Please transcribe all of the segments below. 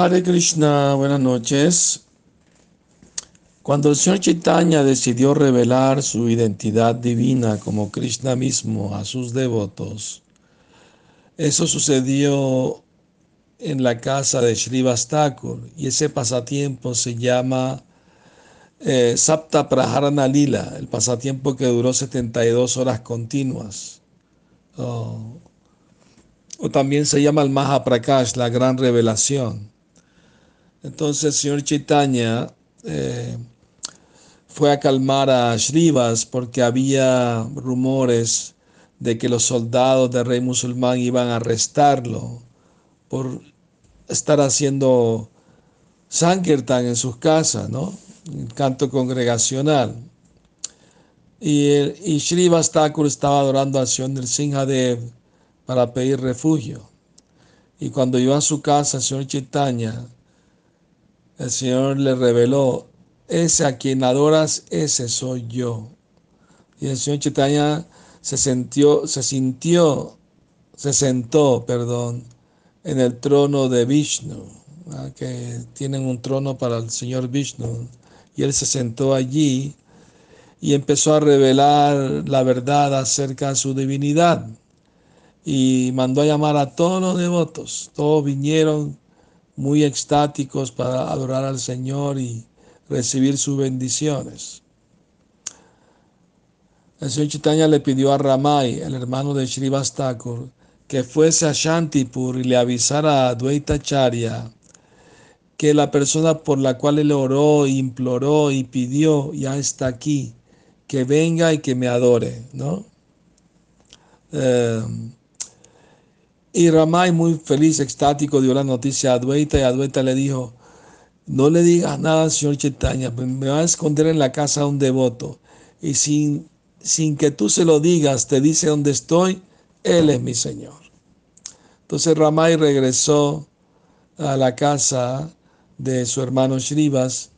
Hare Krishna, buenas noches. Cuando el Señor Chaitanya decidió revelar su identidad divina como Krishna mismo a sus devotos, eso sucedió en la casa de Srivastakur y ese pasatiempo se llama eh, Sapta Praharana Lila, el pasatiempo que duró 72 horas continuas. Oh. O también se llama el Mahaprakash, la gran revelación. Entonces el señor Chaitanya eh, fue a calmar a Shrivas porque había rumores de que los soldados del rey musulmán iban a arrestarlo por estar haciendo Sankirtan en sus casas, ¿no? El canto congregacional. Y, y Srivas Thakur estaba adorando al Señor del para pedir refugio. Y cuando iba a su casa, el señor Chaitanya el Señor le reveló, ese a quien adoras, ese soy yo. Y el Señor Chaitanya se sintió, se sintió, se sentó, perdón, en el trono de Vishnu, que tienen un trono para el Señor Vishnu. Y él se sentó allí y empezó a revelar la verdad acerca de su divinidad. Y mandó a llamar a todos los devotos. Todos vinieron muy extáticos para adorar al Señor y recibir sus bendiciones. El señor Chaitanya le pidió a Ramay, el hermano de Srivastakur, que fuese a Shantipur y le avisara a Advaita Charya que la persona por la cual él oró, imploró y pidió ya está aquí, que venga y que me adore, ¿no? Eh, y Ramay, muy feliz, extático, dio la noticia a Adwaita y Adwaita le dijo, no le digas nada al señor Chaitanya, me va a esconder en la casa de un devoto. Y sin, sin que tú se lo digas, te dice dónde estoy, él es mi señor. Entonces Ramay regresó a la casa de su hermano Shrivas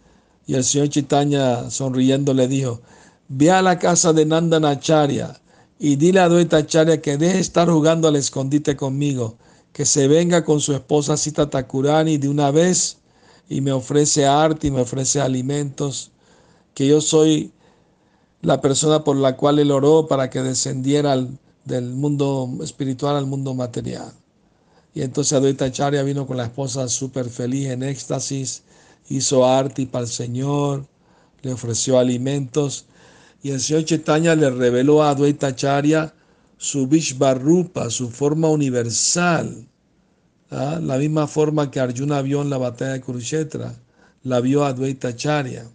y el señor Chaitanya sonriendo le dijo, ve a la casa de Nandanacharya y dile a Advaita Acharya que deje estar jugando al escondite conmigo, que se venga con su esposa Sita Takurani de una vez y me ofrece arte y me ofrece alimentos, que yo soy la persona por la cual él oró para que descendiera del mundo espiritual al mundo material. Y entonces Advaita Acharya vino con la esposa súper feliz, en éxtasis, hizo arte para el Señor, le ofreció alimentos y el señor Chaitanya le reveló a Advaita Acharya su Vishvarupa, su forma universal, ¿ah? la misma forma que Arjuna vio en la batalla de Kurukshetra, la vio Advaita Acharya.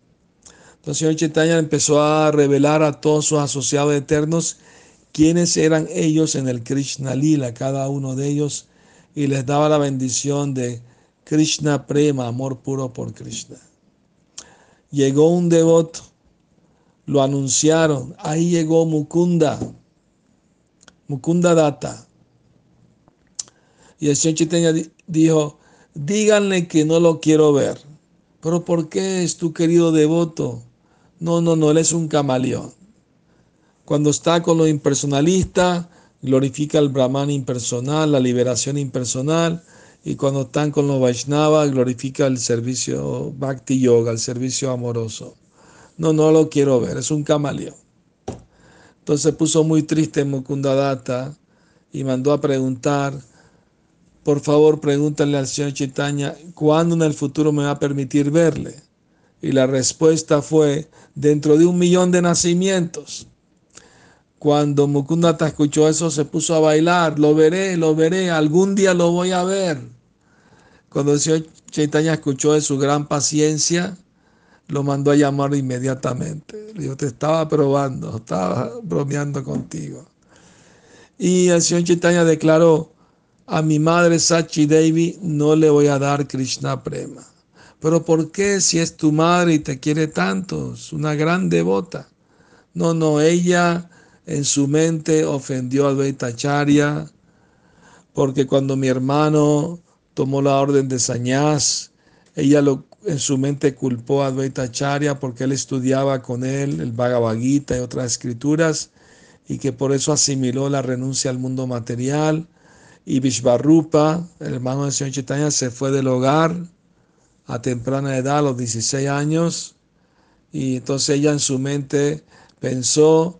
Entonces el señor Chaitanya empezó a revelar a todos sus asociados eternos quiénes eran ellos en el Krishna Lila, cada uno de ellos, y les daba la bendición de Krishna Prema, amor puro por Krishna. Llegó un devoto lo anunciaron. Ahí llegó Mukunda, Mukunda Data. Y el señor Chaitanya dijo, díganle que no lo quiero ver. Pero ¿por qué es tu querido devoto? No, no, no, él es un camaleón. Cuando está con los impersonalistas, glorifica el Brahman impersonal, la liberación impersonal. Y cuando están con los Vaishnavas, glorifica el servicio Bhakti Yoga, el servicio amoroso. No, no lo quiero ver, es un camaleón. Entonces puso muy triste Mukundadatta y mandó a preguntar, por favor pregúntale al señor Chaitanya, ¿cuándo en el futuro me va a permitir verle? Y la respuesta fue, dentro de un millón de nacimientos. Cuando Mukundadatta escuchó eso, se puso a bailar, lo veré, lo veré, algún día lo voy a ver. Cuando el señor Chaitanya escuchó de su gran paciencia, lo mandó a llamar inmediatamente. Le dijo, te estaba probando, estaba bromeando contigo. Y el señor Chaitanya declaró, a mi madre Sachi Devi no le voy a dar Krishna Prema. Pero ¿por qué si es tu madre y te quiere tanto? Es una gran devota. No, no, ella en su mente ofendió a Advaitacharya porque cuando mi hermano tomó la orden de Sañás, ella lo en su mente culpó a Advaita Acharya porque él estudiaba con él el Bhagavad Gita y otras escrituras y que por eso asimiló la renuncia al mundo material. Y Vishvarupa, el hermano del señor Chaitanya, se fue del hogar a temprana edad, a los 16 años, y entonces ella en su mente pensó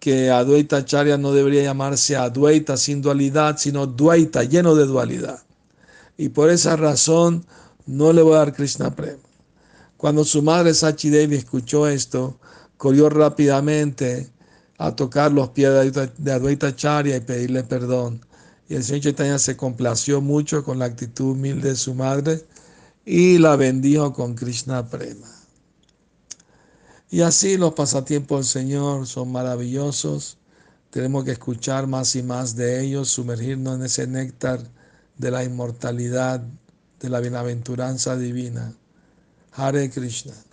que Advaita Acharya no debería llamarse Advaita sin dualidad, sino Dvaita, lleno de dualidad. Y por esa razón no le voy a dar Krishna Prema. Cuando su madre Sachi Devi escuchó esto, corrió rápidamente a tocar los pies de Advaita Acharya y pedirle perdón. Y el señor Chaitanya se complació mucho con la actitud humilde de su madre y la bendijo con Krishna Prema. Y así los pasatiempos del Señor son maravillosos. Tenemos que escuchar más y más de ellos, sumergirnos en ese néctar de la inmortalidad, de la bienaventuranza divina. Hare Krishna.